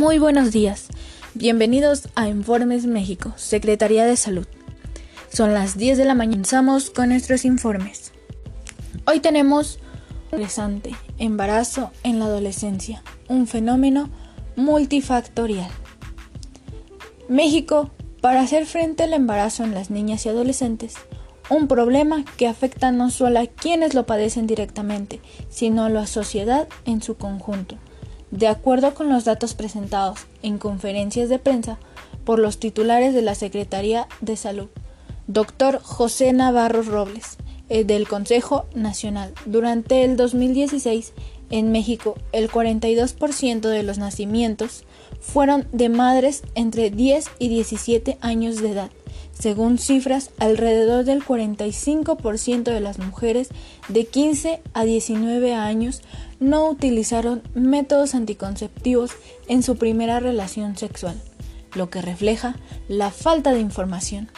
Muy buenos días. Bienvenidos a Informes México, Secretaría de Salud. Son las 10 de la mañana. Comenzamos con nuestros informes. Hoy tenemos un interesante embarazo en la adolescencia, un fenómeno multifactorial. México, para hacer frente al embarazo en las niñas y adolescentes, un problema que afecta no solo a quienes lo padecen directamente, sino a la sociedad en su conjunto. De acuerdo con los datos presentados en conferencias de prensa por los titulares de la Secretaría de Salud, doctor José Navarro Robles, eh, del Consejo Nacional, durante el 2016 en México el 42% de los nacimientos fueron de madres entre 10 y 17 años de edad según cifras, alrededor del 45% de las mujeres de 15 a 19 años no utilizaron métodos anticonceptivos en su primera relación sexual, lo que refleja la falta de información.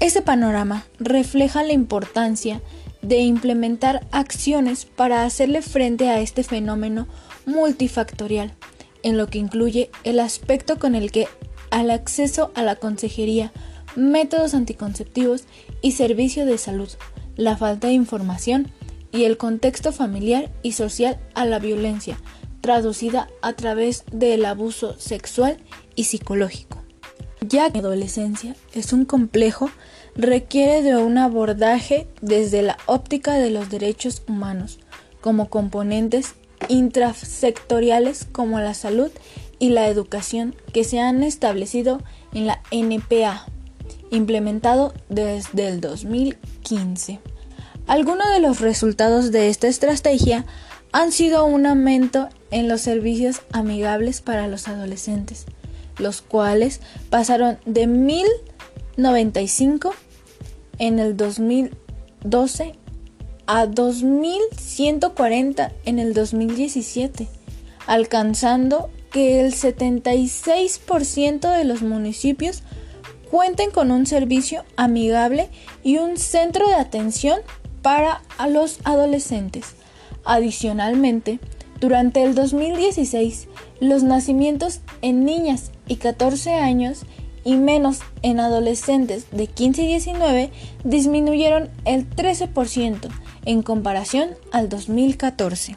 Ese panorama refleja la importancia de implementar acciones para hacerle frente a este fenómeno multifactorial, en lo que incluye el aspecto con el que al acceso a la consejería métodos anticonceptivos y servicio de salud, la falta de información y el contexto familiar y social a la violencia, traducida a través del abuso sexual y psicológico. Ya que la adolescencia es un complejo, requiere de un abordaje desde la óptica de los derechos humanos, como componentes intrasectoriales como la salud y la educación que se han establecido en la NPA implementado desde el 2015. Algunos de los resultados de esta estrategia han sido un aumento en los servicios amigables para los adolescentes, los cuales pasaron de 1095 en el 2012 a 2140 en el 2017, alcanzando que el 76% de los municipios cuenten con un servicio amigable y un centro de atención para a los adolescentes. Adicionalmente, durante el 2016, los nacimientos en niñas y 14 años y menos en adolescentes de 15 y 19 disminuyeron el 13% en comparación al 2014.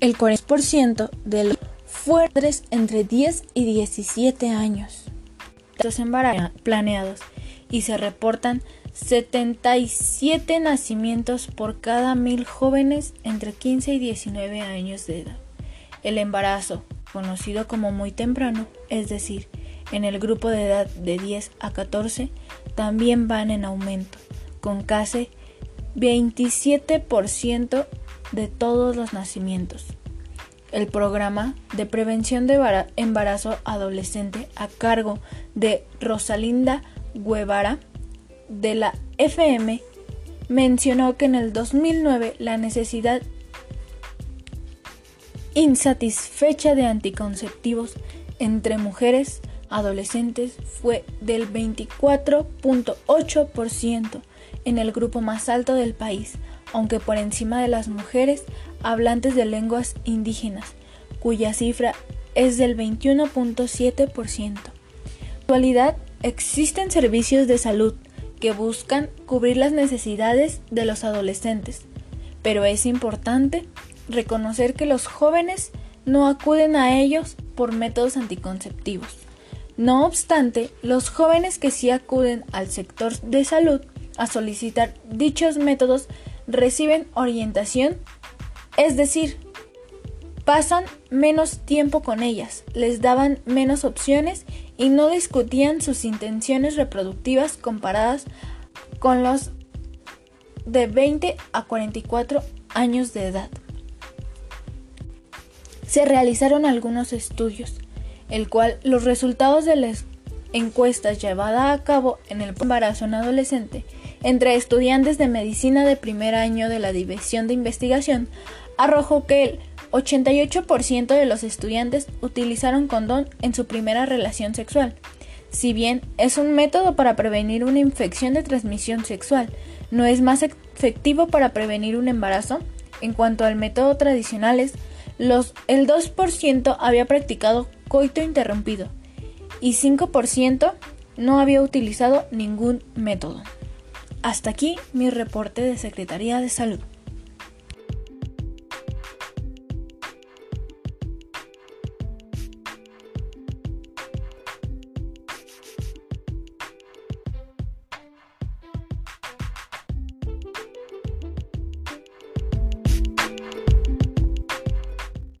El 40% de los fueron entre 10 y 17 años planeados y se reportan 77 nacimientos por cada mil jóvenes entre 15 y 19 años de edad. El embarazo, conocido como muy temprano, es decir, en el grupo de edad de 10 a 14, también van en aumento, con casi 27% de todos los nacimientos el programa de prevención de embarazo adolescente a cargo de Rosalinda Guevara de la FM mencionó que en el 2009 la necesidad insatisfecha de anticonceptivos entre mujeres adolescentes fue del 24.8% en el grupo más alto del país, aunque por encima de las mujeres hablantes de lenguas indígenas, cuya cifra es del 21.7%. En actualidad existen servicios de salud que buscan cubrir las necesidades de los adolescentes, pero es importante reconocer que los jóvenes no acuden a ellos por métodos anticonceptivos. No obstante, los jóvenes que sí acuden al sector de salud a solicitar dichos métodos reciben orientación, es decir, pasan menos tiempo con ellas, les daban menos opciones y no discutían sus intenciones reproductivas comparadas con los de 20 a 44 años de edad. Se realizaron algunos estudios, el cual los resultados de las encuestas llevadas a cabo en el embarazo en adolescente entre estudiantes de medicina de primer año de la División de Investigación arrojó que el 88% de los estudiantes utilizaron condón en su primera relación sexual. Si bien es un método para prevenir una infección de transmisión sexual, no es más efectivo para prevenir un embarazo. En cuanto al método tradicional, el 2% había practicado coito interrumpido y 5% no había utilizado ningún método. Hasta aquí mi reporte de Secretaría de Salud.